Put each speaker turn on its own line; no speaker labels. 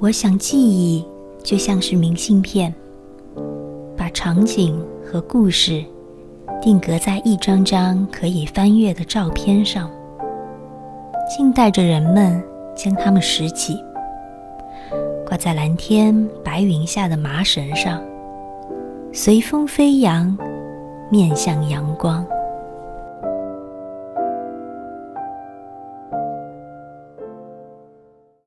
我想记忆就像是明信片把场景和故事定格在一张张可以翻阅的照片上。静待着人们将它们拾起挂在蓝天白云下的麻绳上随风飞扬面向阳光。